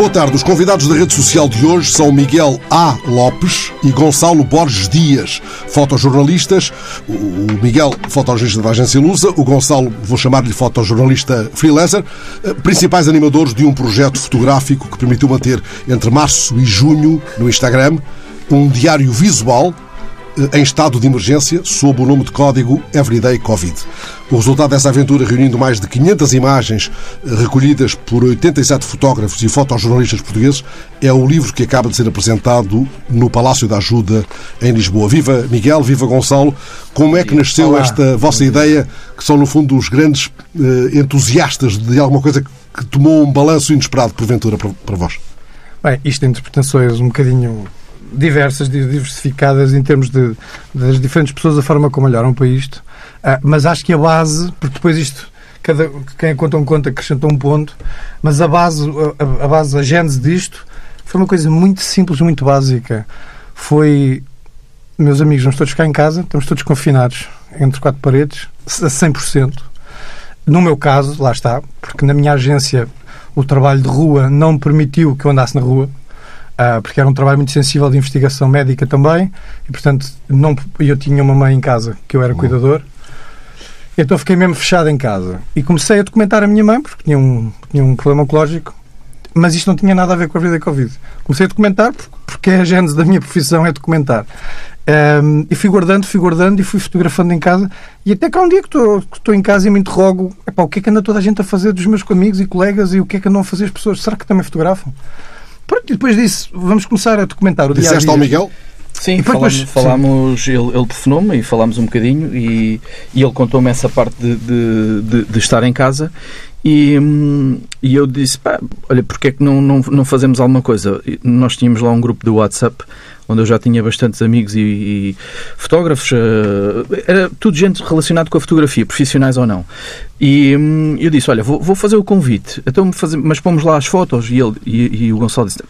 Boa tarde. Os convidados da rede social de hoje são Miguel A. Lopes e Gonçalo Borges Dias, fotojornalistas. O Miguel, fotojornalista da agência Lusa, o Gonçalo, vou chamar-lhe fotojornalista freelancer, eh, principais animadores de um projeto fotográfico que permitiu manter entre março e junho no Instagram um diário visual em estado de emergência sob o nome de código Everyday Covid. O resultado dessa aventura, reunindo mais de 500 imagens eh, recolhidas por 87 fotógrafos e fotojornalistas portugueses, é o livro que acaba de ser apresentado no Palácio da Ajuda em Lisboa. Viva Miguel, viva Gonçalo. Como é que nasceu Olá. esta vossa ideia, que são no fundo os grandes eh, entusiastas de alguma coisa que tomou um balanço inesperado, porventura, para, para vós? Bem, isto tem interpretações um bocadinho diversas, diversificadas em termos de, das diferentes pessoas, a forma como olharam para isto. Ah, mas acho que a base, porque depois isto, cada, quem conta um conta acrescentou um ponto, mas a base, a, a base, a gênese disto foi uma coisa muito simples, muito básica. Foi, meus amigos, vamos todos ficar em casa, estamos todos confinados entre quatro paredes, a 100%. No meu caso, lá está, porque na minha agência o trabalho de rua não permitiu que eu andasse na rua, porque era um trabalho muito sensível de investigação médica também, e portanto não, eu tinha uma mãe em casa, que eu era cuidador, então fiquei mesmo fechado em casa. E comecei a documentar a minha mãe, porque tinha um, tinha um problema oncológico, mas isto não tinha nada a ver com a vida da Covid. Comecei a documentar, porque, porque a gênese da minha profissão é documentar. Um, e fui guardando, fui guardando e fui fotografando em casa. E até que há um dia que estou, que estou em casa e me interrogo: epá, o que é que anda toda a gente a fazer dos meus amigos e colegas e o que é que andam a fazer as pessoas? Será que também fotografam? Pronto, e depois disse: vamos começar a documentar o dia a Disseste dia. ao Miguel? Sim, E depois, falámos, sim. falámos ele, ele telefonou-me e falámos um bocadinho e, e ele contou-me essa parte de, de, de- de estar em casa e, hum, e eu disse, pá, olha, porque é que não, não, não fazemos alguma coisa? E Nós tínhamos lá um grupo de WhatsApp onde eu já tinha bastantes amigos e, e fotógrafos, eh, era tudo gente relacionada com a fotografia, profissionais ou não. E hum, eu disse, olha, vou, vou fazer o convite, então, mas pomos lá as fotos e, ele, e, e o Gonçalo disse,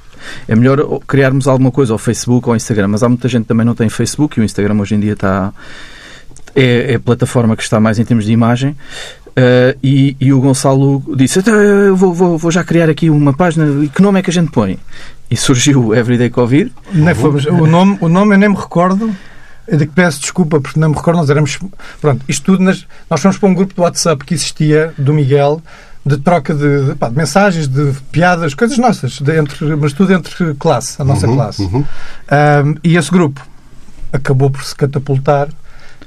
é melhor criarmos alguma coisa ao Facebook ou ao Instagram, mas há muita gente que também não tem Facebook e o Instagram hoje em dia está é, é a plataforma que está mais em termos de imagem. Uh, e, e o Gonçalo disse: "Então, eu vou, vou- vou já criar aqui uma página. E que nome é que a gente põe? E surgiu o Everyday Covid. Nem fomos- o, nome, o nome eu nem me recordo. Eu de que peço desculpa porque não me recordo. Nós éramos. Pronto, isto tudo. Nas, nós fomos para um grupo de WhatsApp que existia, do Miguel, de troca de, de, pá, de mensagens, de piadas, coisas nossas, de entre, mas tudo entre classe, a nossa Uhum, classe. uhum. Ahm, e esse grupo acabou por se catapultar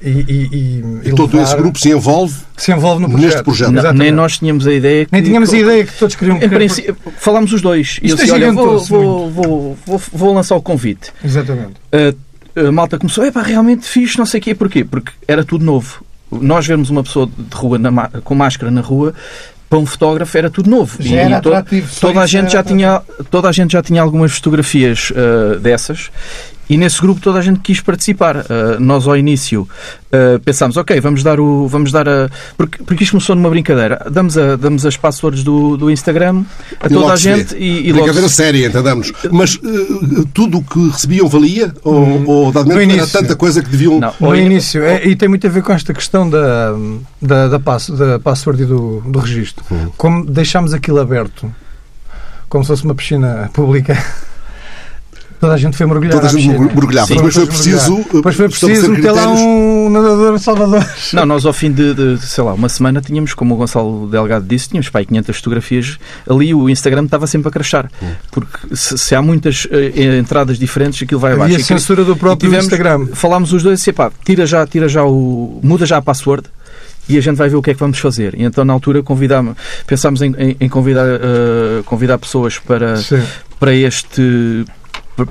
e, e, e- todo levar- esse grupo se envolve se envolve no neste projeto. projeto. Não, nem nós tínhamos a ideia que. Nem tínhamos a ideia que todos queriam Em princípio, falámos os dois. E eu Isto disse: olha, vou, vou, vou, vou, vou lançar o convite. Exatamente. a, a malta começou, epá, realmente fixe, não sei o quê. Porquê? Porque era tudo novo. Nós vermos uma pessoa de rua com máscara na rua, para um fotógrafo era tudo novo. Já era to- toda, a gente já tinha, toda a gente já tinha algumas fotografias ah, dessas. E nesse grupo toda a gente quis participar. Ah, nós ao início ah, pensámos, ok, vamos dar o. Vamos dar a. Porque, porque isto começou numa brincadeira. Damos, a, damos as passwords do, do Instagram a toda logo a gente e, e logo. Brincadeira se- séria, entendamos. Mas eh, tudo o que recebiam valia? Ou, ou dado era início. tanta coisa que deviam. Não, No início, é, e tem muito a ver com esta questão da, da, da, pass, da password e do, do registro. Hum. Como deixámos aquilo aberto, como se fosse uma piscina pública, toda a gente foi mergulhar Toda a gente mergulhava. Sim. Depois foi Todos preciso. eh, Depois foi preciso meter lá critérios. um nadador Salvador. Não, nós ao fim de, de, sei lá, uma semana tínhamos, como o Gonçalo Delgado disse, tínhamos pai 500 fotografias ali o Instagram estava sempre a crachar. Porque se, se há muitas eh, entradas diferentes, aquilo vai abaixo. E- censura do próprio tivemos- Instagram. Falámos os dois e disse, pá, tira já, tira já o. muda já a password e a gente vai ver o que é que vamos fazer. E então na altura convidámos, pensámos em, em- em convidar, eh, convidar pessoas para, Sim, para este.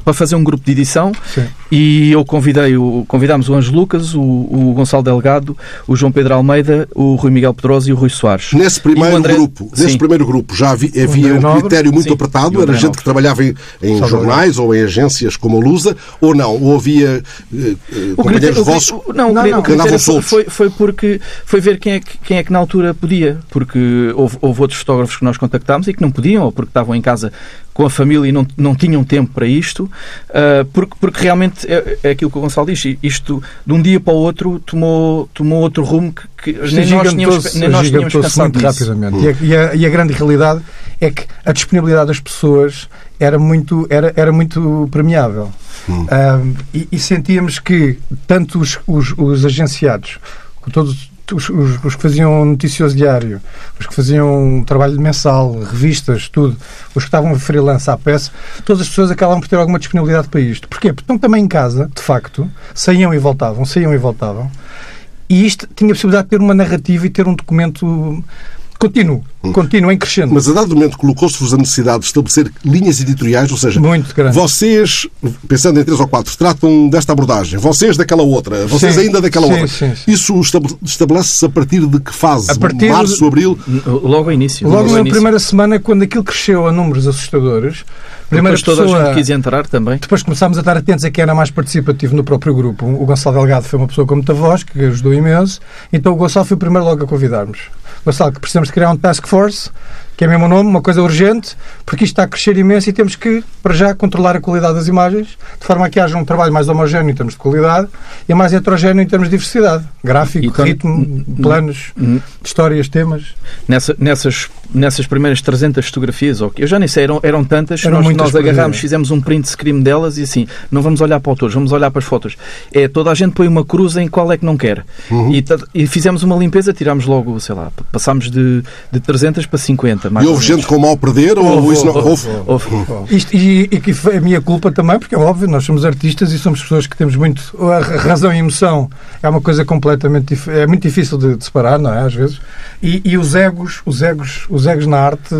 Para fazer um grupo de edição sim. e eu convidei o, convidámos o Ângelo Lucas, o, o Gonçalo Delgado, o João Pedro Almeida, o Rui Miguel Pedroso e o Rui Soares. Nesse primeiro André- grupo, nesse primeiro grupo já havia, havia um Nobre. critério muito Sim. apertado, era gente Nobre. que trabalhava em, em jornais ou em agências como a Lusa, ou não? Ou havia eh, eh, O companheiros critério- o vossos? não, o Não, não. o Que andavam soltos. foi, foi porque foi ver quem é, que, quem é que na altura podia, porque houve, houve outros fotógrafos que nós contactámos e que não podiam, ou porque estavam em casa com a família e não, não tinham tempo para isto, ah, porque, porque realmente é, é aquilo que o Gonçalo diz, isto de um dia para o outro tomou, tomou outro rumo que, que nem nós tínhamos, nem nós tínhamos pensado muito rapidamente. E a, e a- e a grande realidade é que a disponibilidade das pessoas era muito, era, era muito premiável. Hum. Um, e, e, sentíamos que tanto os, os, os agenciados, todos, os, os, os, que faziam noticioso diário, os que faziam trabalho mensal, revistas, tudo, os que estavam freelance à peça, todas as pessoas acabam por ter alguma disponibilidade para isto. Porquê? Porque estão também em casa, de facto, saíam e voltavam, saíam e voltavam. E isto tinha a possibilidade de ter uma narrativa e ter um documento Continuo, continuo em crescendo. Mas a dado momento colocou-se-vos a necessidade de estabelecer linhas editoriais, ou seja, Muito grande. vocês, pensando em três ou quatro, tratam desta abordagem, vocês daquela outra, vocês sim, ainda daquela sim, outra. Sim, Isso estabelece-se a partir de que fase? A partir Março, de... abril? Logo ao início. Logo, logo na primeira semana, quando aquilo cresceu a números assustadores, Primeira depois toda pessoa, a gente quis entrar também. Depois começámos a estar atentos a quem era mais participativo no próprio grupo. O Gonçalo Delgado foi uma pessoa com muita voz, que ajudou imenso. Então o Gonçalo foi o primeiro logo a convidarmos. Gonçalo, que precisamos de criar um task force que é mesmo o nome, uma coisa urgente, porque isto está a crescer imenso e temos que, para já, controlar a qualidade das imagens, de forma a que haja um trabalho mais homogéneo em termos de qualidade e mais heterogéneo em termos de diversidade. Gráfico, então, ritmo, planos, histórias, temas. Nessa, nessas, nessas primeiras 300 fotografias, eu já nem sei, eram, eram tantas, eram nós, nós agarrámos, fizemos um print screen delas e assim, não vamos olhar para autores, vamos olhar para as fotos. É, toda a gente põe uma cruz em qual é que não quer. Uhum. E, e, fizemos uma limpeza, tirámos logo, sei lá, passámos de, de 300 para 50 e houve gente com mal perder? Ou, ou isso não houve? Isto, e, e que foi a minha culpa também, porque é óbvio, nós somos artistas e somos pessoas que temos muito. A razão e a emoção é uma coisa completamente. É muito difícil de, de separar, não é? Às vezes. E, e, os egos, os egos, os egos na arte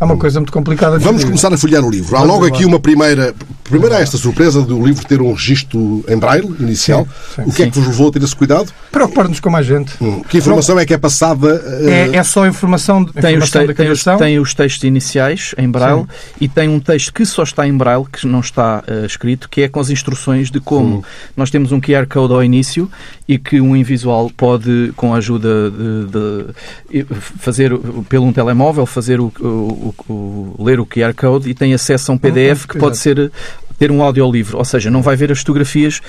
é uma coisa muito complicada de Vamos começar a folhear o livro. Há logo aqui uma primeira. Primeiro há esta surpresa do livro ter um registro em braille inicial. Sim, sim, o que é que vos levou a ter esse cuidado? Preocupar-nos com mais gente. Hum. Que informação é que é passada? Uh... É, é, só informação, tem informação os da criação. Tem os textos iniciais em braille sim. e tem um texto que só está em braille, que não está uh, escrito, que é com as instruções de como. Hum. Nós temos um QR Code ao início e que um invisual pode, com a ajuda de, de fazer pelo um telemóvel, fazer o, o, o, ler o QR Code e tem acesso a um PDF que pode ser ter um audiolivro, ou seja, não vai ver as fotografias,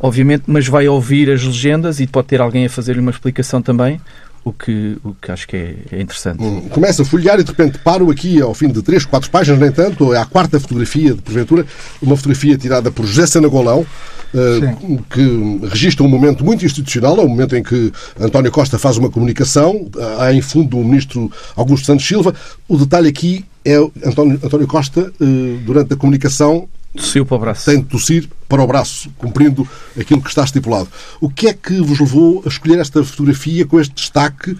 obviamente, mas vai ouvir as legendas e pode ter alguém a fazer-lhe uma explicação também. O que, o que acho que é, é interessante. Hum, começa a folhear e de repente paro aqui ao fim de três, quatro páginas, nem tanto, é a quarta fotografia de porventura, uma fotografia tirada por José Sanagolão, Uh, que registra um momento muito institucional, é o um momento em que António Costa faz uma comunicação, há em fundo o ministro Augusto Santos Silva. O detalhe aqui é António, António Costa, uh, durante a comunicação, Tossiu para o braço. Tem de tossir para o braço, cumprindo aquilo que está estipulado. O que é que vos levou a escolher esta fotografia com este destaque?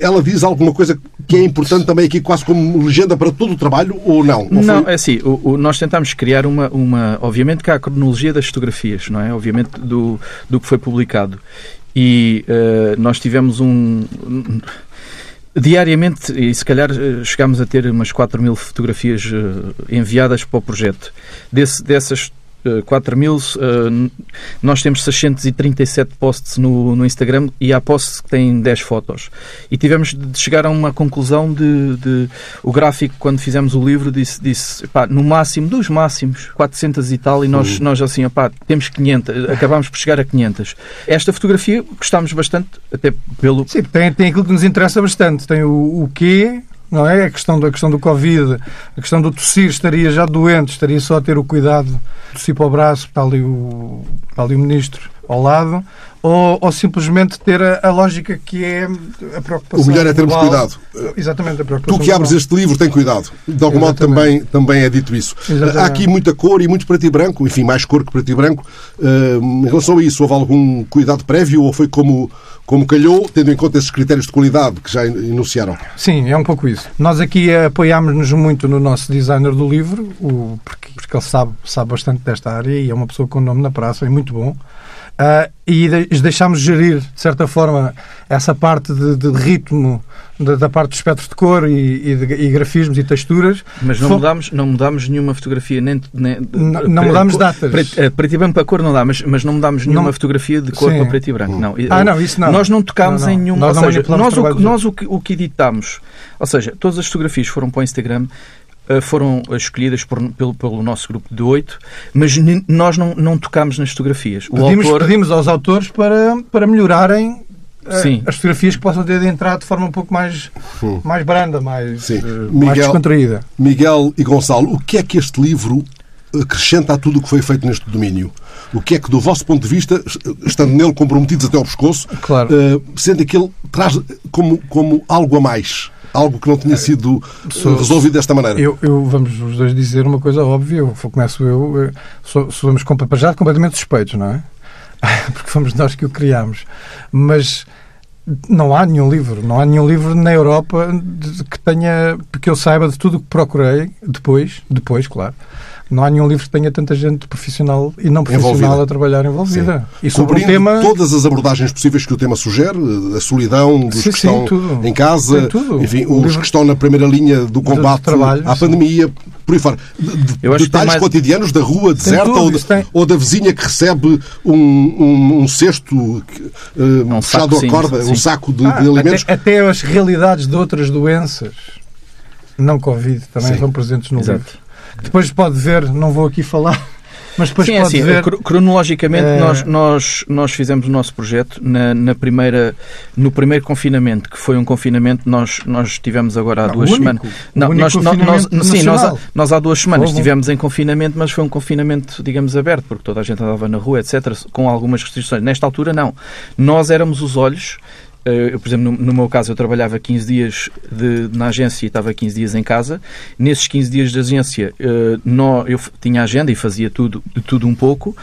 Ela diz alguma coisa que é importante também aqui, quase como legenda para todo o trabalho, ou não? Ou não, foi? é assim, o, o, nós tentámos criar uma, uma. Obviamente que há a cronologia das fotografias, não é? Obviamente do, do que foi publicado. E uh, nós tivemos um Diariamente, e se calhar eh, chegámos a ter umas 4 mil fotografias eh, enviadas para o projeto. Desse, dessas 4 mil, eh, nós temos 637 posts no, no Instagram e há posts que têm 10 fotos. E tivemos de chegar a uma conclusão de, de o gráfico, quando fizemos o livro, disse, disse pá, no máximo, dos máximos, 400 e tal, e nós, uhum. nós assim, pá, temos 500, acabámos por chegar a 500. Esta fotografia gostámos bastante, até pelo... Sim, tem, tem aquilo que nos interessa bastante. Tem o, o quê, não é? A questão, da, a questão do Covid, a questão do tossir, estaria já doente, estaria só a ter o cuidado de tossir para o braço, está ali o, está ali o ministro ao lado, ou, ou simplesmente ter a, a, lógica que é a preocupação. O melhor é termos global. cuidado. Exatamente, a preocupação. Tu que abres global. este livro, tem cuidado. De algum modo também, também é dito isso. Exatamente. Há aqui muita cor e muito preto e branco, enfim, mais cor que preto e branco. Uh, em relação a isso, houve algum cuidado prévio ou foi como como calhou, tendo em conta esses critérios de qualidade que já enunciaram. Sim, é um pouco isso. Nós aqui apoiámos-nos muito no nosso designer do livro, o, porque, porque ele sabe, sabe bastante desta área e é uma pessoa com nome na praça, é muito bom. Uh, e deixámos gerir, de certa forma, essa parte de, de ritmo da, da, parte do espectro de cor e, e, de, e grafismos e texturas. Mas não, mudámos, não mudámos nenhuma fotografia, nem. nem não, não mudámos datas. Preto, eh, preto, e branco para cor não dá, mas, mas não mudámos nenhuma não, fotografia de cor sim. para preto e branco. Não. Ah, não, isso não. Nós não tocámos não, em nenhuma. Nós, ou seja, nós, o, nós o, que, o que editámos, ou seja, todas as fotografias foram para o Instagram foram escolhidas por, pelo, pelo nosso grupo de oito, mas nós não, não tocámos nas fotografias. O pedimos, autor... pedimos aos autores para, para melhorarem eh, Sim. as fotografias que possam ter de entrar de forma um pouco mais, Hum. mais branda, mais, Sim. eh, mais Miguel- descontraída. Miguel e Gonçalo, o que é que este livro acrescenta a tudo o que foi feito neste domínio? O que é que, do vosso ponto de vista, estando nele comprometidos até ao pescoço, Claro. eh, sente que ele traz como, como algo a mais? Algo que não tinha sido eh, Sou- resolvido desta maneira? Eu, eu- vamos os dois dizer uma coisa óbvia. Eu, começo eu. eh, sou- somos já completamente suspeitos, não é? Porque fomos nós que o criámos. Mas não há nenhum livro, não há nenhum livro na Europa que tenha, que eu saiba de tudo o que procurei depois, depois, claro. Não há nenhum livro que tenha tanta gente profissional e não profissional Envolvida. a trabalhar envolvida. E sobre um tema. todas as abordagens possíveis que o tema sugere, a solidão dos Sim, que sim, estão tudo. em casa, enfim, os livro- que estão na primeira linha do combate trabalho, à sim. pandemia, por aí fora. De- de- detalhes mais- cotidianos da rua deserta tudo, ou, da, tem- ou da vizinha que recebe um, um, um cesto eh, Um fechado saco, à sim, corda, um sim. saco de, Ah, de alimentos. até, até as realidades de outras doenças, não Covid, também Sim. estão presentes no Exato. livro. Depois pode ver, não vou aqui falar, mas depois Sim, é pode assim, ver. cro- cronologicamente Eh, nós, nós, nós fizemos o nosso projeto na, na primeira, no primeiro confinamento, que foi um confinamento, nós, nós tivemos agora há Não, duas único. semanas. Não, nós, nós, nós- sim, nós, nós há duas semanas Houve. estivemos em confinamento, mas foi um confinamento, digamos, aberto, porque toda a gente andava na rua, etc., com algumas restrições. Nesta altura, não. Nós éramos os olhos. Eh, Eu, por exemplo, no, no meu caso, eu trabalhava 15 dias de- na agência e estava 15 dias em casa. Nesses 15 dias de agência, nó- eu tinha agenda e fazia tudo, de tudo um pouco.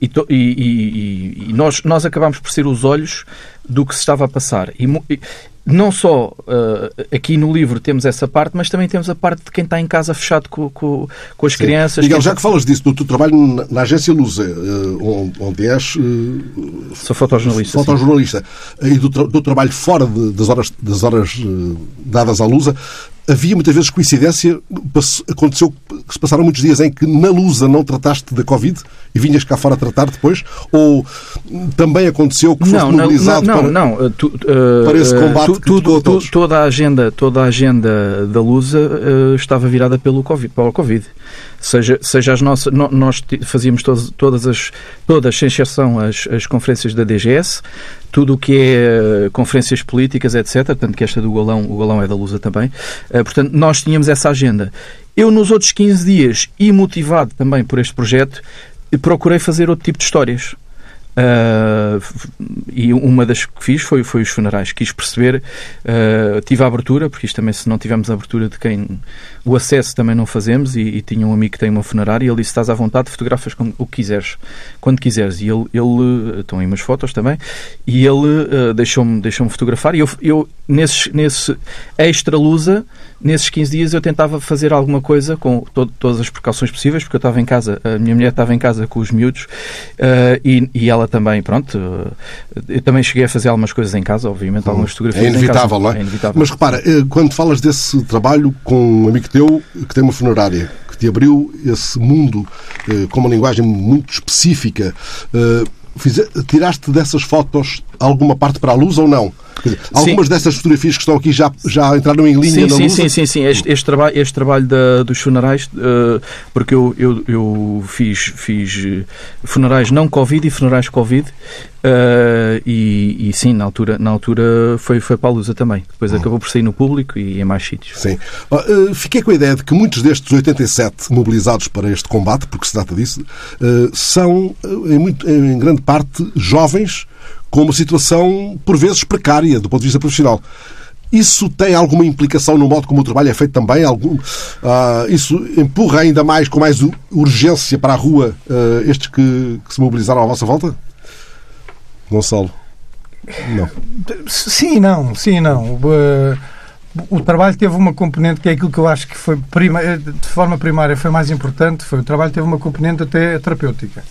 E, to- e- e- e nós, nós acabámos por ser os olhos do que se estava a passar. E, e não só ah, aqui no livro temos essa parte, mas também temos a parte de quem está em casa fechado com, com, com as Sim. crianças. Miguel, já que falas disso, do teu trabalho na, na agência Lusa, eh, onde, és eh, Sou fotojornalista. fotojornalista, e do, do trabalho fora de- das horas, das horas dadas à Lusa, havia muitas vezes coincidência, aconteceu que se passaram muitos dias em que na Lusa não trataste da Covid e vinhas cá fora tratar depois, ou também aconteceu que foste Não, mobilizado não, para... não, uh, tu- uh, para esse uh, combate tu- a tu- todos. toda a agenda, toda a agenda da Lusa uh, estava virada pelo COVID, para o Covid. Seja, seja as nossas, no- nós fazíamos todas, todas as, todas, sem exceção, as, as conferências da DGS, tudo o que é conferências políticas, etc. Tanto que esta do Golão, o Golão é da Lusa também. Uh, portanto, nós tínhamos essa agenda. Eu, nos outros 15 dias, e motivado também por este projeto, procurei fazer outro tipo de histórias. Uh, e uma das que fiz foi, foi os funerais. Quis perceber, uh, tive a abertura, porque isto também, se não tivermos a abertura de quem o acesso também não fazemos. E, e tinha um amigo que tem uma funerária e ele disse: Estás à vontade, fotografas com o que quiseres, quando quiseres. E ele, ele estão aí umas fotos também, e ele uh, deixou-me deixou fotografar. E eu, eu nesses, nesse extra lusa, nesses 15 dias, eu tentava fazer alguma coisa com to- todas as precauções possíveis, porque eu estava em casa, a minha mulher estava em casa com os miúdos uh, e, e ela também, pronto. uh, eu também cheguei a fazer algumas coisas em casa, obviamente, algumas fotografias. É inevitável, não é? É inevitável. Mas repara, quando falas desse trabalho com um amigo teu que tem uma funerária, que te abriu esse mundo eh, com uma linguagem muito específica, eh, tiraste dessas fotos alguma parte para a luz ou não? Dizer, algumas dessas fotografias que estão aqui já, já entraram em linha Sim, na sim, luz? sim, sim, sim. Este, este trabalho, este trabalho da- dos funerais, eh, porque eu, eu, eu fiz, fiz eh, funerais não Covid e funerais Covid, eh, e, e sim, na altura, na altura foi, foi para a Lusa também. Depois Hum. acabou por sair no público e em mais sítios. Sim. Eh, Fiquei com a ideia de que muitos destes 87 mobilizados para este combate, porque se trata disso, eh, são, em, muito- em grande parte, jovens com uma situação, por vezes, precária do ponto de vista profissional. Isso tem alguma implicação no modo como o trabalho é feito também? Algum, ah, isso empurra ainda mais, com mais urgência para a rua, eh, estes que, que se mobilizaram à vossa volta? Gonçalo? Não. Sim, não, sim, não. Eh, o trabalho teve uma componente que é aquilo que eu acho que foi prima, de forma primária foi mais importante, foi o trabalho teve uma componente até terapêutica.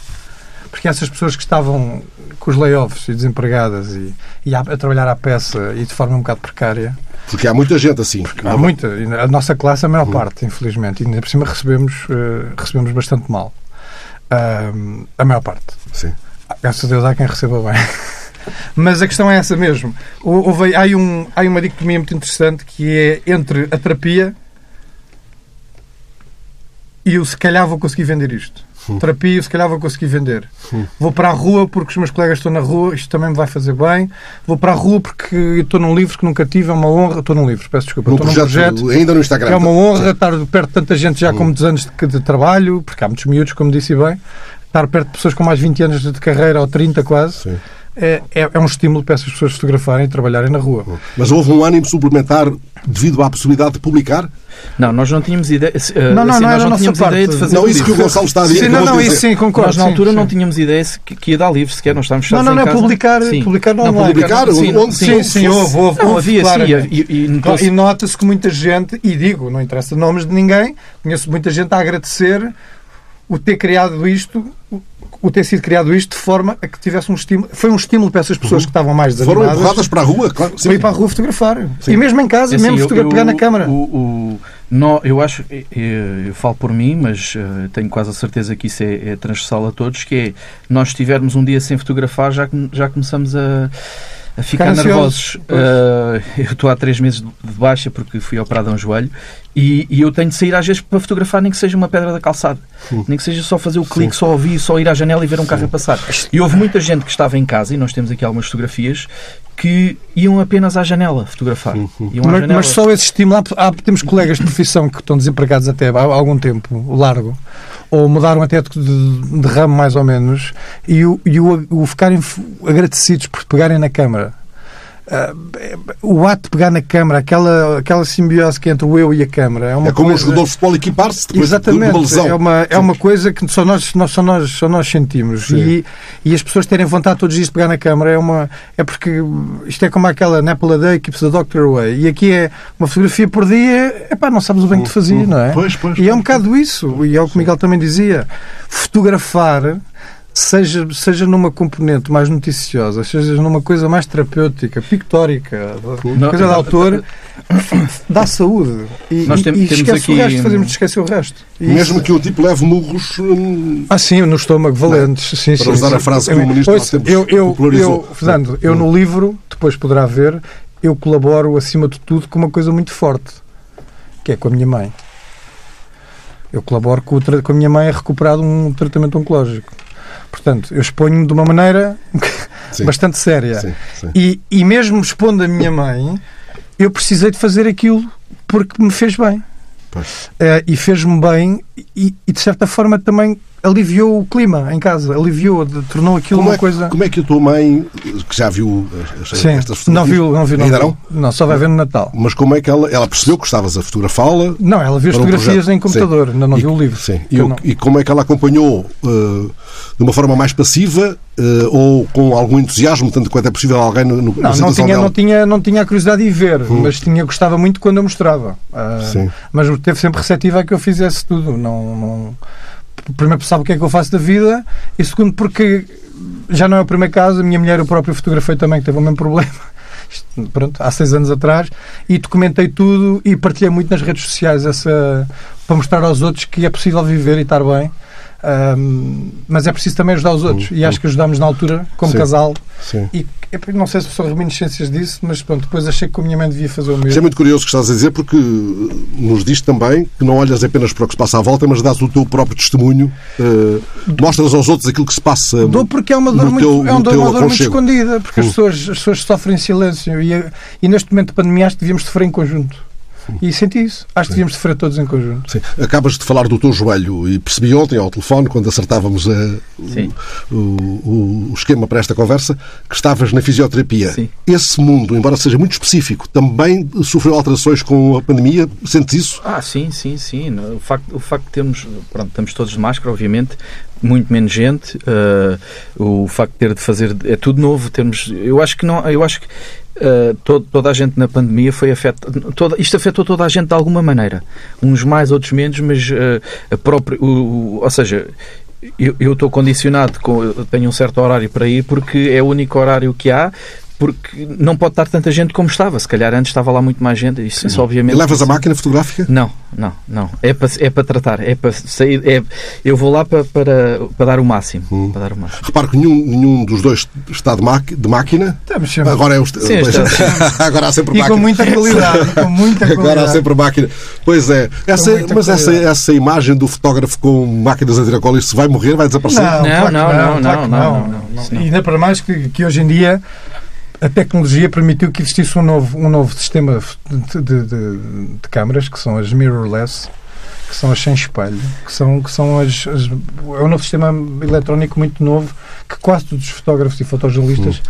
Porque essas pessoas que estavam com os layoffs e desempregadas e, e a, a trabalhar à peça e de forma um bocado precária, Porque há muita gente assim. há muita, a nossa classe a maior parte, infelizmente, e ainda por cima recebemos, eh, recebemos bastante mal. Ahm, a maior parte. Sim. Graças a Deus há quem receba bem. Mas a questão é essa mesmo. Hou- Houve, há, um, há uma dicotomia muito interessante que é entre a terapia e o se calhar vou conseguir vender isto. Terapia, se calhar vou conseguir vender. Vou para a rua porque os meus colegas estão na rua, isto também me vai fazer bem. Vou para a rua porque estou num livro que nunca tive, é uma honra. Estou num livro, peço desculpa. Num estou num projeto, projeto ainda no Instagram. é uma honra estar perto de tanta gente já com muitos anos de, de trabalho, porque há muitos miúdos, como disse bem. Estar perto de pessoas com mais de 20 anos de carreira, ou 30 quase, Sim. É, é, é um estímulo para essas pessoas fotografarem e trabalharem na rua. Mas houve um ânimo suplementar devido à possibilidade de publicar? Não, nós não tínhamos ideia. eh, Não, não, assim, não nós era a não nossa tínhamos parte. ideia de fazer Não, isso que o. Gonçalo está a dizer. Sim, não, não, isso sim, concordo. Nós na altura sim. não tínhamos ideia se- que que ia dar livro sequer, nós estávamos Não, fechados não, em não, casa. publicar, Sim. publicar Não, online. publicar, sim, onde sim, Sim, sim, houve, houve. Não, houve, havia sim, e, e, e Não, E nota-se que muita gente, e digo, não interessa nomes de ninguém, conheço muita gente a agradecer o ter criado isto, o- ter sido criado isto de forma a que tivesse um estímulo. Foi um estímulo para essas pessoas que estavam mais Foram desanimadas. empurradas para a rua, claro. para Sim. ir para a rua fotografar. E mesmo em casa, É assim, mesmo eu- eu- pegar na câmara. O, o- eu acho, eu, eu falo por mim, mas eh, tenho quase a certeza que isso é, é transversal a todos, que é, nós estivermos um dia sem fotografar, já, já começamos a, a ficar nervosos. Eh, eu estou há três meses de de baixa porque fui operado a um joelho e, e eu tenho de sair às vezes para fotografar, nem que seja uma pedra da calçada, nem que seja só fazer o clique, só ouvir, só ir à janela e ver um carro a passar. E houve muita gente que estava em casa, e nós temos aqui algumas fotografias, que iam apenas à janela fotografar. Iam à Mas, janela. mas só esse estímulo. Há, há- temos colegas de profissão que estão desempregados até há algum tempo largo, ou mudaram até de, de- de ramo mais ou menos, e o, e o, o ficarem agradecidos por pegarem na câmara. Ah, o ato de pegar na câmara, aquela, aquela simbiose que é entre o eu e a câmara, é uma É como um coisa... jogador de futebol equipar-se depois de Exatamente, uma lesão. é uma, é uma coisa que só nós, nós, só nós, só nós sentimos. Sim. E, e as pessoas terem vontade todos os dias de pegar na câmara é, uma, é porque isto é como aquela Apple a Day keeps the doctor away. E aqui é uma fotografia por dia, epá, não sabes o bem que te fazia, não é? Pois, pois, e é um bocado isso. E é o que o Miguel também dizia. Fotografar. Seja, seja numa componente mais noticiosa, seja numa coisa mais terapêutica, pictórica, Não, coisa de não, autor, dá saúde. E, Nós tem- e temos esquece aqui- o resto, fazemos esquecer o resto. E Mesmo isso- que o tipo leve murros. hum, ah, sim, no estômago, valentes. Sim, Para sim, usar sim. a frase que o ministro ouça, eu, eu, popularizou. eu, Fernando, eu no livro, depois poderá ver, eu colaboro acima de tudo com uma coisa muito forte, que é com a minha mãe. Eu colaboro com, o com a minha mãe a recuperar um tratamento oncológico. Portanto, eu exponho-me de uma maneira Sim. bastante séria. Sim, sim. E, e mesmo expondo a minha mãe, eu precisei de fazer aquilo porque me fez bem. Eh, e fez-me bem e, e, de certa forma também aliviou o clima em casa, aliviou, tornou aquilo Como uma é, coisa. como é que a tua mãe, que já viu as- Sim, estas não viu, não viu, não Ainda viu. não? Não, só vai ver no Natal. Mas como é que ela, ela percebeu que estavas a fotografá-la? Não, ela viu as um fotografias projeto. em computador, ainda não E- viu o livro. Sim. E, não- e como é que ela acompanhou uh, de uma forma mais passiva uh, ou com algum entusiasmo, tanto quanto é possível alguém no, no, Não, não tinha, dela? não, tinha, não tinha a curiosidade de ver, mas tinha gostava muito quando eu mostrava. Ah, Sim. mas teve sempre receptiva a que eu fizesse tudo. Não, não... Primeiro, porque sabe o que é que eu faço da vida, e segundo, porque já não é o primeiro caso. A minha mulher, eu próprio fotografei também, que teve o mesmo problema. Pronto, há seis anos atrás, e documentei tudo e partilhei muito nas redes sociais essa, para mostrar aos outros que é possível viver e estar bem. Ahm, mas é preciso também ajudar os outros. E acho que ajudámos na altura, como Sim. casal. Sim. E epá, não sei se são reminiscências disso, mas pronto, depois achei que a minha mãe devia fazer o Isto é mesmo. muito curioso o que estás a dizer porque uh, nos diz também que não olhas apenas para o que se passa à volta, mas dás o teu próprio testemunho, uh, mostras aos outros aquilo que se passa. Dou porque é uma dor, muito, teu- é uma dor, uma dor muito escondida, porque as Hum. pessoas, as pessoas sofrem em silêncio e, e neste momento de pandemia acho que devíamos sofrer em conjunto. E senti isso. Acho que devíamos sofrer todos em conjunto. Sim. Acabas de falar do teu joelho e percebi ontem ao telefone, quando acertávamos uh, Sim. o, o- o esquema para esta conversa, que estavas na fisioterapia. Sim. Esse mundo, embora seja muito específico, também sofreu alterações com a pandemia? Sentes isso? Ah, sim, sim, sim. O facto, o facto de termos, pronto, estamos todos de máscara, obviamente, muito menos gente. eh, o facto de ter de fazer é tudo novo. Temos, eu acho que não, eu acho que eh, todo- toda a gente na pandemia foi afetada. Isto afetou toda a gente de alguma maneira. Uns mais, outros menos, mas eh, a própria, o, o- ou seja. Eu estou condicionado, com, tenho um certo horário para ir porque é o único horário que há, porque não pode estar tanta gente como estava. Se calhar antes estava lá muito mais gente. Isso, isso obviamente. E levas a máquina fotográfica? Não, não, não. É para, é para tratar. É para sair. É, eu vou lá para, para, para dar o máximo. Hum. Para dar o máximo. Reparo que nenhum, nenhum dos dois está de, de máquina. Estamos sempre- Agora é os. Sim, pois, está. agora há sempre E máquina. com muita qualidade. com muita Agora há qualidade. sempre máquina. Pois é. Essa, mas essa, qualidade. essa imagem do fotógrafo com máquinas a tirar isso vai morrer, vai desaparecer? Não, Não, não, não, não. E ainda para mais que, que hoje em dia a tecnologia permitiu que existisse um novo, um novo sistema de, de, de- de câmaras, que são as mirrorless, que são as sem espelho, que são, que são as, as- É um novo sistema eletrónico muito novo que quase todos os fotógrafos e fotojornalistas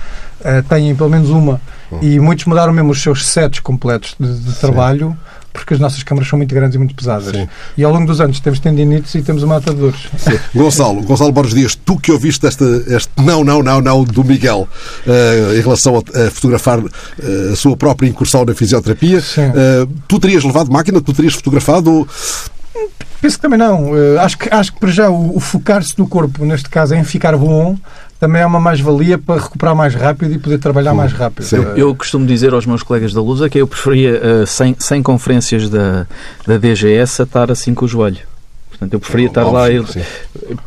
eh, têm pelo menos uma. E muitos mudaram mesmo os seus sets completos de, de trabalho porque as nossas câmaras são muito grandes e muito pesadas. Sim. E ao longo dos anos temos tendinites e temos uma ata de dores. Gonçalo, Gonçalo Borges Dias, tu que ouviste esta, este não, não, não, não do Miguel eh, em relação a, a fotografar eh, a sua própria incursão na fisioterapia, eh, tu terias levado máquina, tu terias fotografado. Penso que também não. Acho, que, acho que para já o, o focar-se no corpo, neste caso em ficar bom, também é uma mais-valia para recuperar mais rápido e poder trabalhar mais rápido. Sim. Eh, Eu costumo dizer aos meus colegas da Lusa que eu preferia, eh, sem, sem conferências da, da DGS, a estar assim com o joelho. Portanto, eu preferia estar lá. Eu-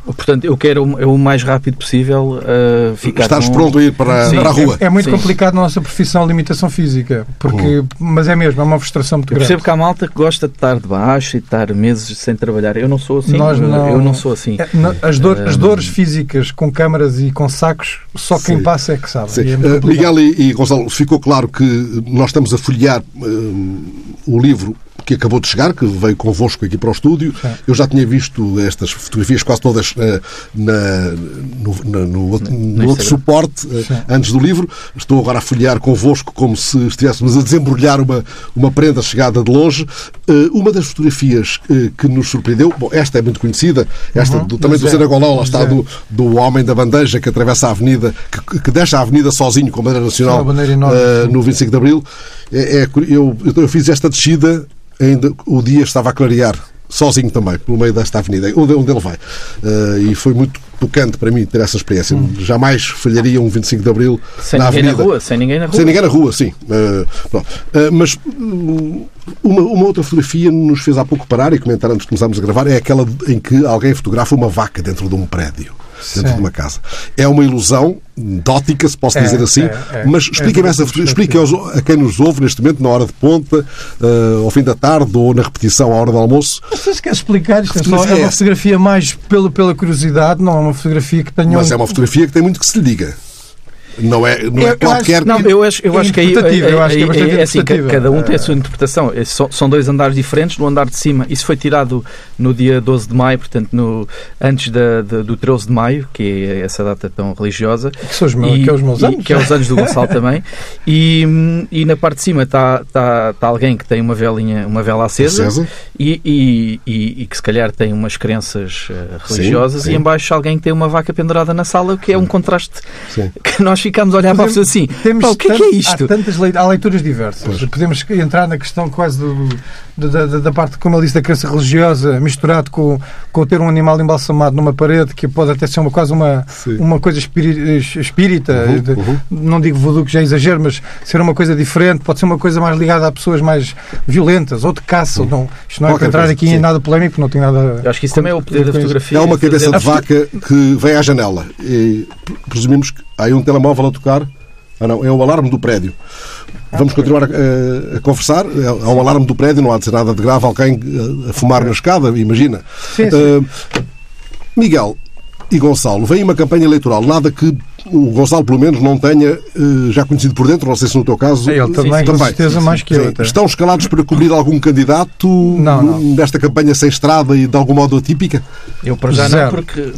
portanto, eu quero o- é o mais rápido possível eh, ficar. Estás com- pronto a ir para, Sim. para a rua. É, é muito Sim. complicado na nossa profissão a limitação física, porque, mas é mesmo, é uma frustração muito Eu grande. percebo que há malta que gosta de estar de baixo e de estar meses sem trabalhar. Eu não sou assim. Nós eu- não- Eu não sou assim. É, na- as, dor- as Eh, dores físicas com câmaras e com sacos, só quem Sim. passa é que sabe. E é complicado. Miguel e, e Gonçalo, ficou claro que nós estamos a folhear eh, o livro que acabou de chegar, que veio convosco aqui para o estúdio. Sim. Eu já tinha visto estas fotografias quase todas eh, na- no, na- no outro, no outro suporte eh, antes do livro. Estou agora a folhear convosco como se estivéssemos a desembrulhar uma, uma prenda chegada de longe. Eh, uma das fotografias que nos surpreendeu, bom, esta é muito conhecida, esta do, também do Zé. Senagolão, lá está, Zé. do, do homem da bandeja que atravessa a avenida, que, que deixa a avenida sozinho com a bandeira nacional bandeira enorme, sim. no 25 de Abril. É, é eu, eu fiz esta descida, ainda o dia estava a clarear, sozinho também, no meio desta avenida, onde, onde ele vai. Eh, e foi muito tocante para mim ter essa experiência. Hum. Jamais falharia um 25 de Abril Sem na ninguém avenida. na rua. Sem ninguém na rua. Sem ninguém na rua, sim. Pronto. Eh, mas hum, uma, uma outra fotografia nos fez há pouco parar e comentar antes de começarmos a gravar é aquela em que alguém fotografa uma vaca dentro de um prédio. Dentro Sim. de uma casa. É uma ilusão de ótica, se posso É, dizer assim, é, é. mas É expliquem-me essa aos- a quem nos ouve neste momento, na hora de ponta, eh, ao fim da tarde ou na repetição à hora do almoço. Não sei se quer explicar, isto é, é é uma essa? fotografia mais pelo, pela curiosidade, não é uma fotografia que tenha Mas um... é uma fotografia que tem muito que se lhe diga. Não é, não Eu- é eu qualquer. Não, eu acho, eu É acho que aí, interpretativa, eu acho que é bastante aí- assim, cada um tem a sua interpretação. É só- São dois andares diferentes. No andar de cima, isso foi tirado no dia 12 de maio, portanto, no, antes da, da- do 13 de maio, que é essa data tão religiosa. que são os meus, que é os meus e- anos. que é os anos do Gonçalo também. E, e na parte de cima está tá, tá alguém que tem uma velinha, uma vela acesa, Acesa. E, e- e- e que se calhar tem umas crenças eh, religiosas sim. e embaixo alguém que tem uma vaca pendurada na sala, o que é um contraste Sim. que nós ficamos a olhar para a assim. Temos "Pá, o que é que é isto? Há tantas lei- há leituras diversas. Podemos entrar na questão quase do, da, da- da parte, como ele disse, da crença religiosa, misturado com, com ter um animal embalsamado numa parede, que pode até ser uma, quase uma, Sim. uma coisa espiri- espírita. Uhum, de- uhum. Não digo voodoo, que já é exagero, mas ser uma coisa diferente, pode ser uma coisa mais ligada a pessoas mais violentas ou de caça. Ou não, isto não é para entrar coisa, aqui sim. em nada polémico, não tem nada. Eu acho que isso também é o poder da fotografia. É uma cabeça de vaca que vem à janela. E presumimos que há aí um telemóvel a tocar. Ah, não, é o alarme do prédio. Vamos continuar a, a- a conversar. É, há um alarme do prédio, não há de ser nada de grave. Alguém eh, a fumar na escada, imagina. Sim, sim. Eh, Miguel e Gonçalo, vem uma campanha eleitoral. Nada que o Gonçalo, pelo menos, não tenha eh, já conhecido por dentro. Não sei se no teu caso. Ele também, sim, com também. certeza, mais que eu. Estão escalados para cobrir algum candidato Não, não. nesta campanha sem estrada e de algum modo atípica? Eu para já Zero. não, porque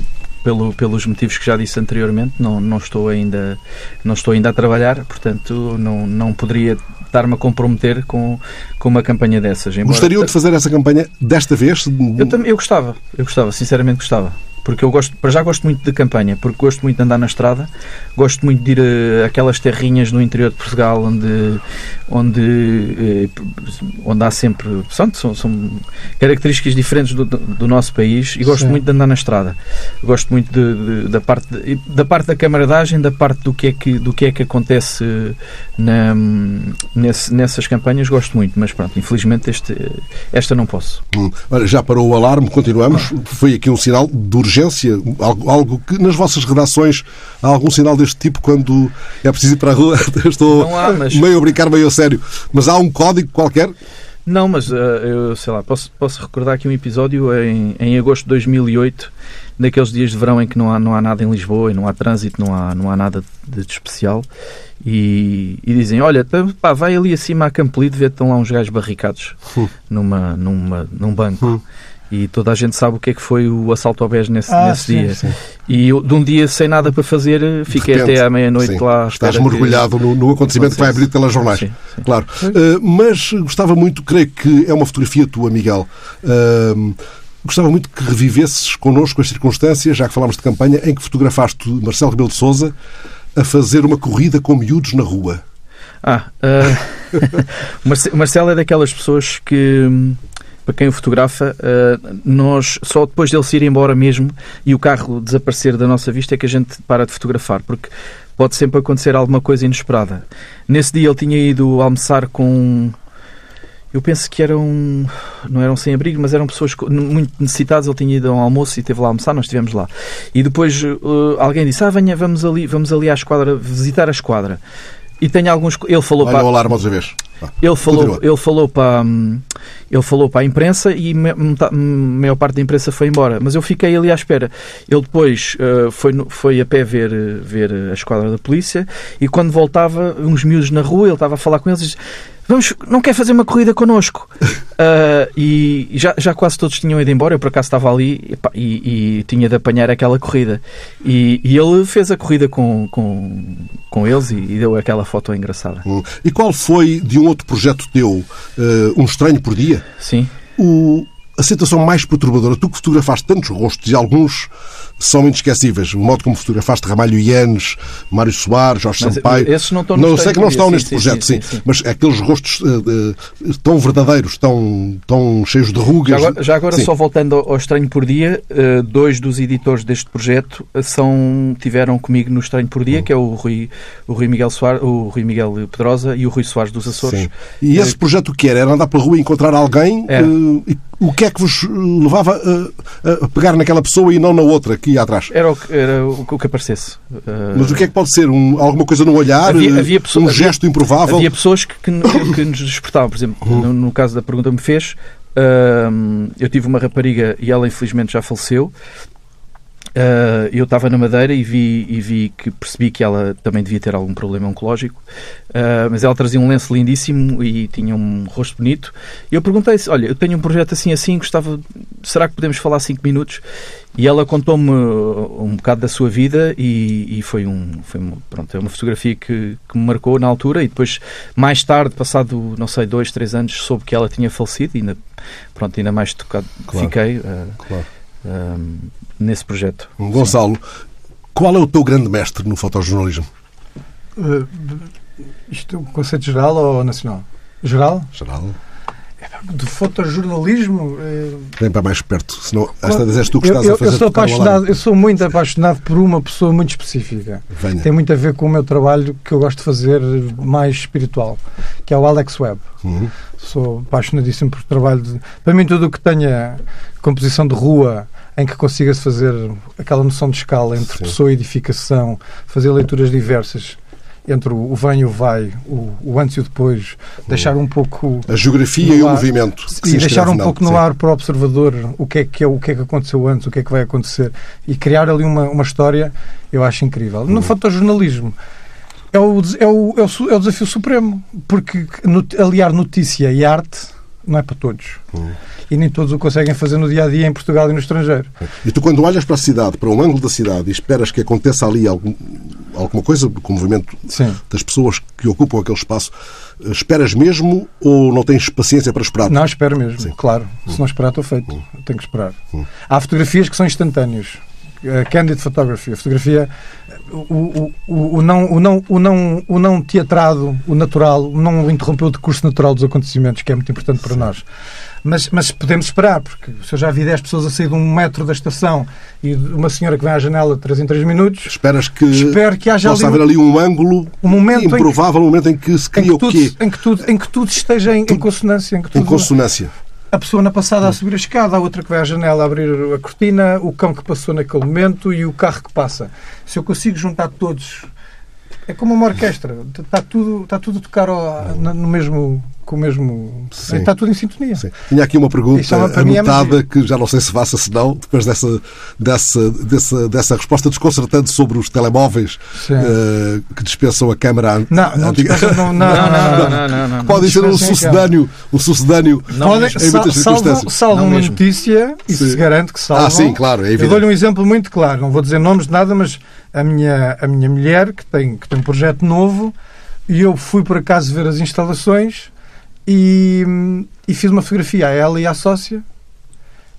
pelo, pelos motivos que já disse anteriormente, não, não, estou ainda, não estou ainda a trabalhar, portanto não, não poderia estar-me a comprometer com, com uma campanha dessas. Embora- Gostariam de fazer essa campanha desta vez? Eu, também, eu gostava, eu gostava, sinceramente gostava. Porque eu gosto, para já gosto muito de campanha, porque gosto muito de andar na estrada, gosto muito de ir a aquelas terrinhas no interior de Portugal onde, onde, eh, onde há sempre. São, são características diferentes do, do, nosso país e gosto Sim. muito de andar na estrada. Gosto muito de, de, da, parte da parte da camaradagem, da parte do que é que, do que, é que acontece na, nesse, nessas campanhas, gosto muito, mas pronto, infelizmente este, esta não posso. Hum. Olha, já parou o alarme, continuamos. Foi aqui um sinal de urgência, algo, algo que nas vossas redações há algum sinal deste tipo quando é preciso ir para a rua? Estou há, mas... meio a brincar, meio a sério. Mas há um código qualquer? Não, mas uh, eu sei lá, posso, posso recordar aqui um episódio em, em agosto de 2008, naqueles dias de verão em que não há, não há nada em Lisboa e não há trânsito, não há, não há nada de, de especial. E, e, dizem: Olha, pá, vai ali acima a Campolide ver estão lá uns gajos barricados hum. numa, numa, num banco. Hum. E toda a gente sabe o que é que foi o assalto ao BES nesse, ah, nesse sim, dia. Sim. E eu, de um dia sem nada para fazer, fiquei repente, até à meia-noite lá. Estás mergulhado no, no, acontecimento que vai abrir pelas jornais. Sim, claro. Uh, mas gostava muito, creio que é uma fotografia tua, Miguel. Uh, gostava muito que revivesses connosco as circunstâncias, já que falámos de campanha, em que fotografaste Marcelo Rebelo de Souza a fazer uma corrida com miúdos na rua. Ah, uh, Marcelo é daquelas pessoas que para quem o fotografa, uh, nós só depois dele se ir embora mesmo e o carro desaparecer da nossa vista é que a gente para de fotografar, porque pode sempre acontecer alguma coisa inesperada. Nesse dia ele tinha ido almoçar com eu penso que eram não eram sem abrigo, mas eram pessoas muito necessitadas. Ele tinha ido a um almoço e esteve lá almoçar, nós estivemos lá. E depois uh, alguém disse: Ah, venha, vamos ali, vamos ali à esquadra, visitar a esquadra. E tem alguns. Ele falou Olha para. o alarme outra vez. Ele falou, ele falou para hum, ele falou para a imprensa e a maior parte da imprensa foi embora. Mas eu fiquei ali à espera. Ele depois uh, foi, foi a pé ver, ver a esquadra da polícia e quando voltava, uns miúdos na rua, ele estava a falar com eles e disse, Vamos, não quer fazer uma corrida connosco? Uh, e já, já quase todos tinham ido embora. Eu, por acaso, estava ali e, e tinha de apanhar aquela corrida. E, e, ele fez a corrida com, com, com eles e, e deu aquela foto engraçada. Hum. E qual foi, de um outro projeto teu, uh, Um Estranho por Dia? Sim. O, a situação mais perturbadora, tu que fotografaste tantos rostos e alguns são inesquecíveis. O modo como fotografaste Ramalho Ianes, Mário Soares, Jorge mas, Sampaio. Esses não estão não, sei que não estão sim, neste sim, projeto, sim, sim, mas aqueles rostos uh, uh, tão verdadeiros, tão, tão cheios de rugas. Já agora, já agora só voltando ao Estranho por Dia, uh, dois dos editores deste projeto são, tiveram comigo no Estranho por Dia, hum. que é o Rui, o Rui Miguel Soares, o Rui Miguel Pedrosa e o Rui Soares dos Açores. E esse projeto o que era? Era andar pela rua e encontrar alguém? e o que é que vos levava a, a, pegar naquela pessoa e não na outra que ia atrás? Era o que, era o que aparecesse. Uh... Mas o que é que pode ser? Um, alguma coisa no olhar? Havia, havia pessoa, um gesto havia, improvável? Havia pessoas que, que, que nos despertavam. Por exemplo, uhum. no, no, caso da pergunta que me fez, uh, eu tive uma rapariga e ela infelizmente já faleceu. Uh, eu estava na Madeira e vi, e vi que percebi que ela também devia ter algum problema oncológico, uh, mas ela trazia um lenço lindíssimo e tinha um rosto bonito. E eu perguntei-se: Olha, eu tenho um projeto assim assim, gostava, será que podemos falar cinco minutos? E ela contou-me um bocado da sua vida e, e foi um, foi uma, pronto, é uma fotografia que, que, me marcou na altura. E depois, mais tarde, passado não sei dois, três anos, soube que ela tinha falecido e ainda, pronto, ainda mais tocado claro. fiquei. Uh, claro nesse projeto. Gonçalo, Sim. qual é o teu grande mestre no fotojornalismo? Uh, isto é um conceito geral ou nacional? Geral? Geral. De fotojornalismo. Eh, Vem para mais perto, senão esta vez és tu que estás eu, a fazer. Eu sou, apaixonado, eu sou muito apaixonado por uma pessoa muito específica. Venha. Tem muito a ver com o meu trabalho que eu gosto de fazer mais espiritual, que é o Alex Webb. Uhum. Sou apaixonadíssimo por trabalho. De, para mim, tudo o que tenha composição de rua, em que consiga-se fazer aquela noção de escala entre Sim. pessoa e edificação, fazer leituras diversas entre o vem e o vai, o, o antes e o depois, deixar um pouco a geografia e o movimento e deixar um pouco no ar para o observador o que é que é o que é que aconteceu antes, o que é que vai acontecer e criar ali uma, uma história, eu acho incrível. No uhum. fotojornalismo é o, é, o, é, o, é o desafio supremo, porque aliar notícia e arte não é para todos. Uhum. E nem todos o conseguem fazer no dia a dia em Portugal e no estrangeiro. E tu, quando olhas para a cidade, para um ângulo da cidade, e esperas que aconteça ali algum, alguma coisa com o movimento Sim. das pessoas que ocupam aquele espaço, esperas mesmo ou não tens paciência para esperar? Não, espero mesmo, Sim. claro. Se não esperar, estou feito. Hum. Tenho que esperar. Hum. Há fotografias que são instantâneas candid photography, a fotografia, o, o, o, o não, o, não, o, não, o não teatrado, o natural, o não interrompeu o decurso natural dos acontecimentos, que é muito importante para nós. Mas, mas podemos esperar, porque se eu já vi 10 pessoas a sair de um metro da estação e uma senhora que vem à janela de 3 em 3 minutos, Esperas que, Espero que haja possa ali haver ali um ângulo um momento em que- improvável, um momento em que se em cria que, o tudo, quê? em, que tudo, em que tudo esteja em, em consonância, em que Em tudo, consonância. A pessoa na passada a subir a escada, a outra que vai à janela a abrir a cortina, o cão que passou naquele momento e o carro que passa. Se eu consigo juntar todos, é como uma orquestra, está tudo, está tudo a tocar no mesmo, com o mesmo. Sim. Está tudo em sintonia. Sim. Tinha aqui uma pergunta é anotada que já não sei se faça se não, depois dessa, dessa, dessa, dessa resposta desconcertante sobre os telemóveis eh, que dispensam a câmara Não, não, não, não, não, não, não, não. não, não. Podem ser um sucedâneo, um sucedâneo Podem, em muitas circunstâncias. salvam Não uma mesmo. notícia e Sim. se garante que salvam. Ah, sim, claro, é Eu dou-lhe um exemplo muito claro, não vou dizer nomes de nada, mas a minha, a minha mulher, que tem, que tem um projeto novo, e eu fui por acaso ver as instalações e, e fiz uma fotografia a ela e à sócia.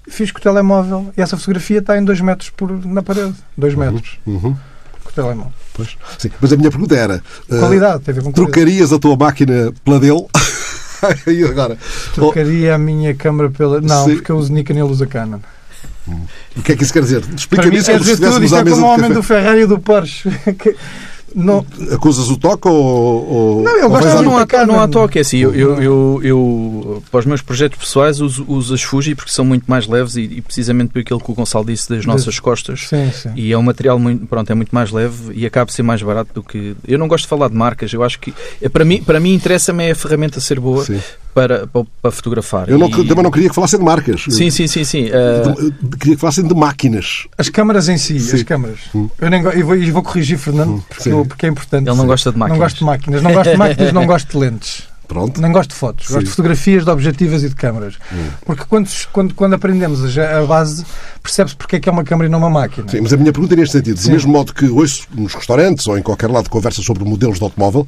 Fiz com o telemóvel e essa fotografia está em 2 metros por, na parede. 2 metros Uhum, com o telemóvel. pois. Sim. Mas a minha pergunta era: eh, Qualidade, tem a trocarias a tua máquina pela dele? e agora? Trocaria a minha câmara pela. Não, Sim. porque eu uso Nikon e ele usa Canon. O que é que isso quer dizer? Explica-me isso tudo. estivéssemos Isto à é mesa como o homem do Ferrari e do Porsche. Não, Acusas o toque ou. ou Não, eu gosto Não, há, Canon. não há toque, é assim, eu, eu, eu, eu, para os meus projetos pessoais uso, uso as Fuji porque são muito mais leves e, e precisamente por aquilo que o Gonçalo disse das nossas costas sim, sim. e é um material muito, pronto, é muito mais leve e acaba por ser mais barato do que... Eu não gosto de falar de marcas, eu acho que é, para mim, para mim interessa-me é a ferramenta ser boa Sim. para, para, para fotografar. Eu não, E- também não queria que falassem de marcas. Sim, sim, sim, sim. De- queria que falassem de máquinas. As câmaras em si, Sim. as câmaras. Hum. Eu nem e vou, e vou corrigir, Fernando, porque, Sim. eu- porque é importante. ele não gosta de máquinas. Não gosto de máquinas. Não gosto de máquinas, não gosto de lentes. Pronto. Nem gosto de fotos. Sim. Gosto de fotografias, de objetivas e de câmaras. Porque quando, quando, quando aprendemos a, base, percebe-se porque é que é uma câmara e não uma máquina. Sim, mas a minha pergunta é neste sentido. Do Sim. mesmo modo que hoje nos restaurantes ou em qualquer lado conversas sobre modelos de automóvel,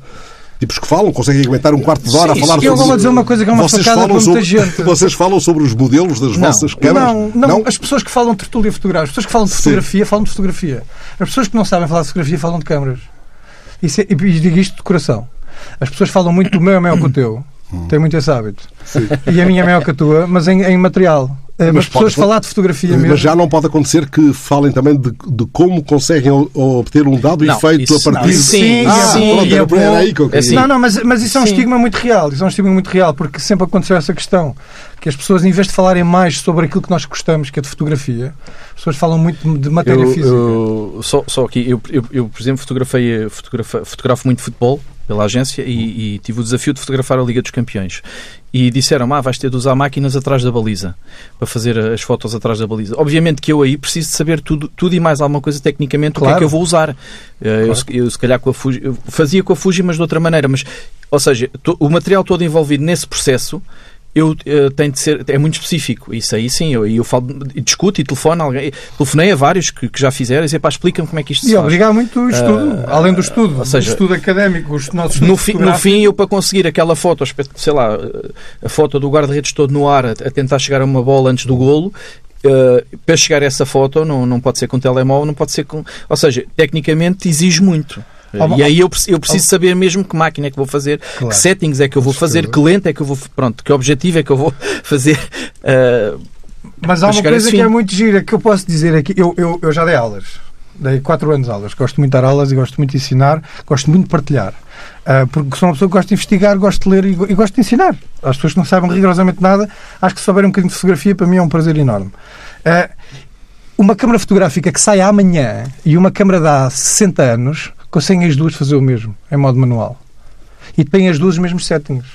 tipos que falam, conseguem aguentar um quarto de hora Sim, a falar sim. Eu sobre... vou dizer uma coisa que é uma vocês facada falam para muita sobre, gente. Vocês falam sobre os modelos das Não. vossas câmaras? Não, não, as pessoas que falam de tertúlia fotográfica, as pessoas que falam de Sim. fotografia, falam de fotografia. As pessoas que não sabem falar de fotografia falam de câmaras. Isso é- e digo isto de coração. As pessoas falam muito do meu é maior que o teu. Hum. Tem muito esse hábito. E a minha é maior que a tua, mas em, em material. Eh, Mas Mas as pessoas pode- falar de fotografia mesmo. Mas já não pode acontecer que falem também de, de como conseguem obter um dado Não, efeito isso a não. partir Sim, Sim, ah, sim, pronto, é era, era bom. aí que eu É queria. Não, não, mas, mas isso é um Sim. estigma muito real. Isso é um estigma muito real, porque sempre aconteceu essa questão. Que as pessoas, em vez de falarem mais sobre aquilo que nós gostamos, que é de fotografia, as pessoas falam muito de matéria Eu, física. eu- só, só aqui, eu, eu, eu, por exemplo, fotografei, fotografa- fotografo muito futebol pela agência e, e tive o desafio de fotografar a Liga dos Campeões. E disseram, ah, vais ter de usar máquinas atrás da baliza para fazer as fotos atrás da baliza. Obviamente que eu aí preciso de saber tudo, tudo e mais alguma coisa tecnicamente o que é Claro. que eu vou usar. Eh, Eu, se- eu, se calhar com a Fuji, eu fazia com a Fuji, mas de outra maneira. Mas, ou seja, to- o material todo envolvido nesse processo eu eh, tem de ser é muito específico isso aí sim eu, eu falo discuto e telefono alguém telefonei a vários que, que já fizeram e dizer pá explica-me como é que isto se E faz obrigar muito o estudo, Ah, além do estudo, ou seja, estudo académico, os nossos no fim, no fim, eu para conseguir aquela foto, sei lá, a foto do guarda-redes todo no ar a, a tentar chegar a uma bola antes do golo, eh, para chegar a essa foto não, não pode ser com telemóvel, não pode ser com. Ou seja, tecnicamente exige muito. Ah, e aí eu, eu preciso saber mesmo que máquina é que vou fazer, Claro. que settings é que eu vou fazer, que lente é que eu vou. Pronto, que objetivo é que eu vou fazer. eh, Mas há uma coisa que é muito gira que eu posso dizer aqui. Eu, eu, eu já dei aulas. Dei 4 anos de aulas. Gosto muito de dar aulas e gosto muito de ensinar. Gosto muito de partilhar. Ah, porque sou uma pessoa que gosta de investigar, gosto de ler e, e gosto de ensinar. Às pessoas que não sabem rigorosamente nada, acho que se souberem um bocadinho de fotografia, para mim é um prazer enorme. Ah, uma câmara fotográfica que sai amanhã e uma câmara de há 60 anos conseguem as duas fazer o mesmo, em modo manual. E têm as duas os mesmos settings.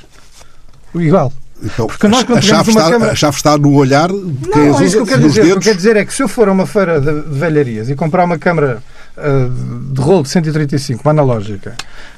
Igual. Então, Porque nós, quando a, chave uma está, câmara- a chave está no olhar de quem Não, é isso que eu quero dizer. O que eu quero dizer é que se eu for a uma feira de, de velharias e comprar uma câmara ah, de rolo de 135, uma analógica,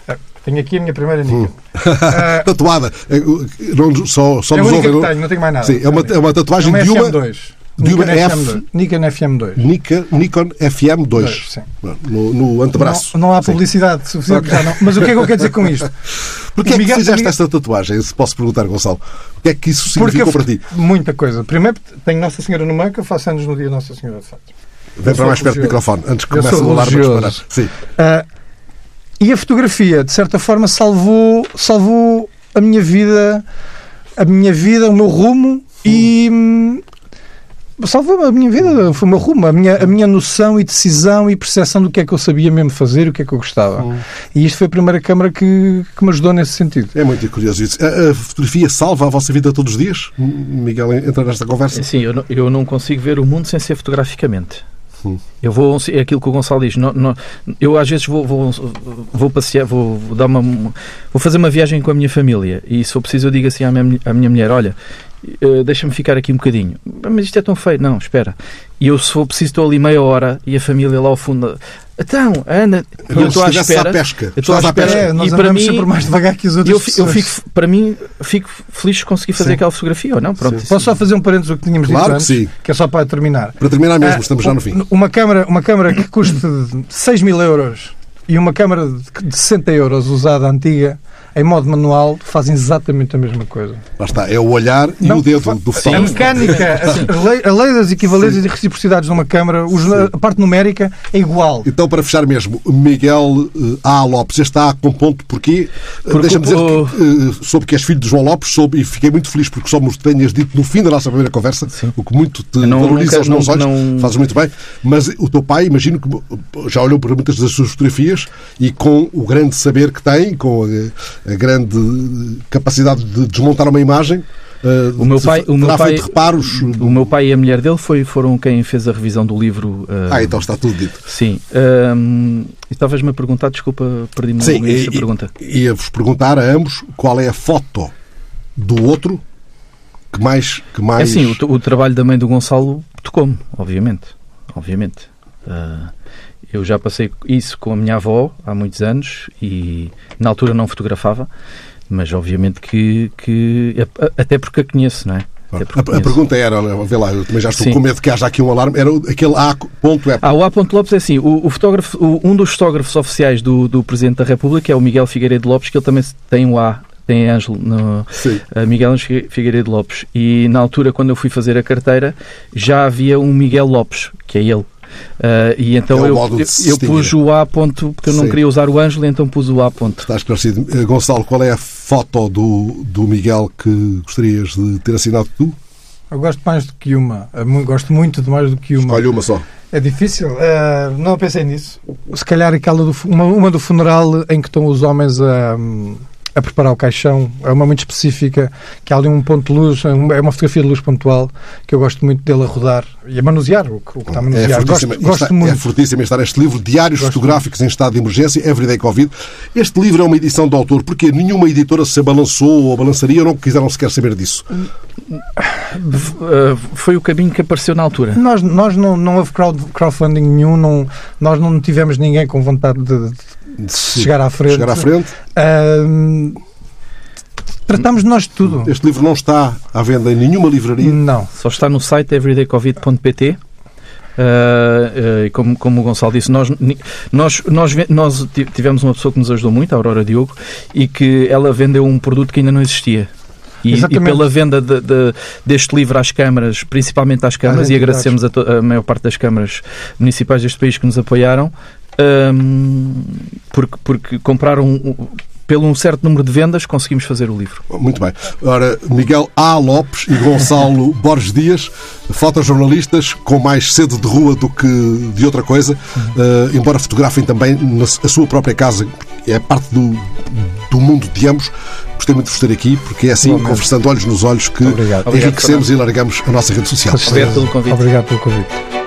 ah, tenho aqui a minha primeira Nikon. Ah, Tatuada. É, Não, só só é a nos ouvem. que não- tenho, não tenho mais nada. Sim, é uma, é uma tatuagem É de uma, FM2. De uma Nikon F- FM2. Nikon FM2. Nikon, Nikon FM2. Dois, sim. No, no antebraço. Não, não há Sim. publicidade suficiente. já não. Mas o que é que eu quero dizer com isto? Porquê é que fizeste Miguel- esta tatuagem? Se posso perguntar, Gonçalo. O que é que isso Porque significou eu- para ti? Muita coisa. Primeiro, tenho Nossa Senhora no meio, que eu faço anos no dia Nossa Senhora de Fátima. Vem para mais perto do microfone, antes que comece a religioso. Sim. Ah, e a fotografia, de certa forma, salvou, salvou a minha vida, a minha vida, o meu rumo e hum, salvou a minha vida, foi o meu rumo, a minha, a minha noção e decisão e percepção do que é que eu sabia mesmo fazer e o que é que eu gostava. E isto foi a primeira câmara que, que me ajudou nesse sentido. É muito curioso isso. A, a fotografia salva a vossa vida todos os dias? Miguel, entra nesta conversa. Sim, eu não, eu não consigo ver o mundo sem ser fotograficamente. Hum. Eu vou, é aquilo que o Gonçalo diz. não- não- eu às vezes vou, vou, vou passear, vou, vou dar uma, vou fazer uma viagem com a minha família e se for preciso eu digo assim à minha, à minha mulher, olha, eh, deixa-me ficar aqui um bocadinho. Mas isto é tão feio. Não, espera. E eu se for preciso estou ali meia hora e a família lá ao fundo, então, anda. E Como eu estou à espera. à pesca. Eu estou à Estás à espera. pesca. É, nós e para andamos mim, sempre mais devagar que as outras eu, eu fico, para mim, fico feliz de conseguir fazer Sim. aquela fotografia ou não. Pronto. Sim. Posso só fazer um parênteses do que tínhamos Claro dito que antes? sim. Que é só para terminar. Para terminar mesmo, Ah, estamos já no fim. Uma câmara, uma câmara que custa 6 mil euros e uma câmara de de 60 euros usada antiga, em modo manual, fazem exatamente a mesma coisa. Lá está, é o olhar e Não, o dedo do A fotógrafo. mecânica, a lei, a lei das equivalências e reciprocidades numa câmara, os- a parte numérica é igual. Então, para fechar mesmo, Miguel eh, A. Lopes, este A com ponto porquê? Eh, Deixa-me dizer o- que eh, soube que és filho de João Lopes soube, e fiquei muito feliz porque só me tenhas dito no fim da nossa primeira conversa, Sim. o que muito te não- valoriza nunca- aos meus não- olhos, não- fazes muito bem, mas o teu pai, imagino que já olhou para muitas das suas fotografias e com o grande saber que tem, com a, grande eh, capacidade de desmontar uma imagem, eh, O meu pai- o meu pai- reparos. O meu pai e a mulher dele foi, foram quem fez a revisão do livro. ah, Ah, então está tudo dito. Sim. E estavas-me a perguntar, desculpa, perdi-me Sim, e- da pergunta. ia-vos perguntar a ambos qual é a foto do outro que mais. Que É mais... assim, o, o trabalho da mãe do Gonçalo tocou-me, obviamente. Obviamente. Ah, eu já passei isso com a minha avó há muitos anos e na altura não fotografava, mas obviamente que, que até porque a conheço, não é? Até A, a pergunta era, olha, vê lá, eu também já estou Sim. com medo que haja aqui um alarme, era aquele A ponto é. Ah, o A. Lopes é assim, o, o fotógrafo, o- um dos fotógrafos oficiais do, do Presidente da República é o Miguel Figueiredo Lopes, que ele também tem o A, tem Ângelo, no, a Miguel Ângelo Figueiredo Lopes. E na altura, quando eu fui fazer a carteira, já havia um Miguel Lopes, que é ele. Ah, e então É eu, eu, eu pus o A ponto, porque eu não Sim. queria usar o Ângelo, então pus o A ponto. Está esclarecido. Eh, Gonçalo, qual é a foto do, do Miguel que gostarias de ter assinado tu? Eu gosto mais do que uma. Eu mu- Gosto muito de mais do que uma. Olha uma só. É difícil. eh, não pensei nisso. Se calhar aquela do, uma, uma do funeral em que estão os homens a, a preparar o caixão. É uma muito específica, que há ali um ponto de luz, é uma é uma fotografia de luz pontual, que eu gosto muito dele a rodar e a manusear o que, o que está a É manusear. fortíssimo, gosto gosto está, muito. é fortíssimo estar este livro, Diários Gosto Fotográficos em Estado de Emergência, Everyday Covid. Este livro é uma edição do autor, porque nenhuma editora se balançou ou balançaria ou não quiseram sequer saber disso. Foi o caminho que apareceu na altura. Nós, nós não, não houve crowd, crowdfunding nenhum, não, nós não tivemos ninguém com vontade de, de chegar à frente. Chegar à frente. Tratamos de nós de tudo. Este livro não está à venda em nenhuma livraria. Não. Só está no site everydaycovid.pt. Uh, uh, e como, como o Gonçalo disse, nós, nós, nós, nós ti- tivemos uma pessoa que nos ajudou muito, a Aurora Diogo, e que ela vendeu um produto que ainda não existia. E, e pela venda de- de- deste livro às câmaras, principalmente às câmaras, Às e agradecemos a, a maior parte das câmaras municipais deste país que nos apoiaram, um, porque, porque compraram, um- pelo um certo número de vendas, conseguimos fazer o livro. Muito bem. Ora, Miguel A. Lopes e Gonçalo Borges Dias, fotojornalistas com mais sede de rua do que de outra coisa, eh, embora fotografem também na a sua própria casa, é parte do, do mundo de ambos. Gostei muito de vos ter aqui, porque é assim, Igualmente. conversando olhos nos olhos, que Obrigado. enriquecemos e largamos a nossa rede social. Obrigado pelo convite. Obrigado pelo convite.